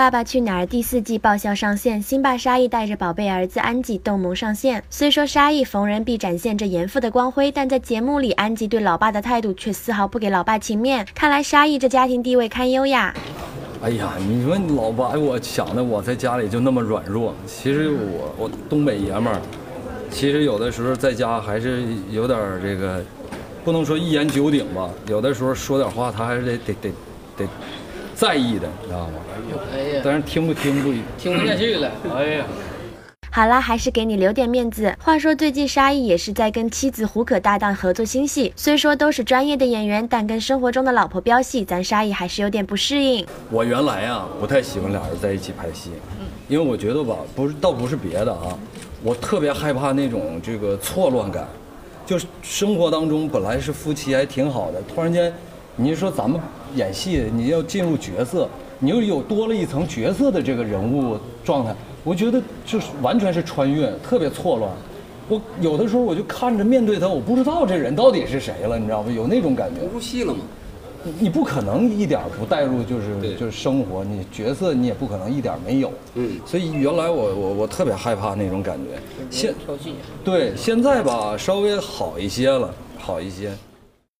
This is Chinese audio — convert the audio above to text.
爸爸去哪儿》第四季爆笑上线，辛巴沙溢带着宝贝儿子安吉动萌上线。虽说沙溢逢人必展现着严父的光辉，但在节目里，安吉对老爸的态度却丝毫不给老爸情面。看来沙溢这家庭地位堪忧呀。哎呀，你说你老爸，我想的我在家里就那么软弱。其实我我东北爷们儿，其实有的时候在家还是有点这个，不能说一言九鼎吧。有的时候说点话，他还是得得得得在意的，你知道吗？哎呀，但是听不听不听不下去了。哎呀，好啦，还是给你留点面子。话说最近沙溢也是在跟妻子胡可搭档合作新戏，虽说都是专业的演员，但跟生活中的老婆飙戏，咱沙溢还是有点不适应。我原来呀不太喜欢俩人在一起拍戏，因为我觉得吧，不是倒不是别的啊，我特别害怕那种这个错乱感，就是生活当中本来是夫妻还挺好的，突然间，你说咱们演戏，你要进入角色，你又有多了一层角色的这个人物状态，我觉得就是完全是穿越，特别错乱。我有的时候我就看着面对他，我不知道这人到底是谁了，你知道吗？有那种感觉。不入戏了吗？你你不可能一点不带入，就是就是生活，你角色你也不可能一点没有。嗯所以原来我我我特别害怕那种感觉，现。对现在吧稍微好一些了，好一些。